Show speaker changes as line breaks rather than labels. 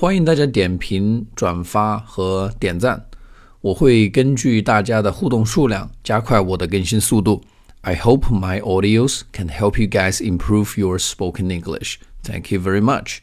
欢迎大家点评、转发和点赞，我会根据大家的互动数量加快我的更新速度。I hope my audios can help you guys improve your spoken English. Thank you very much.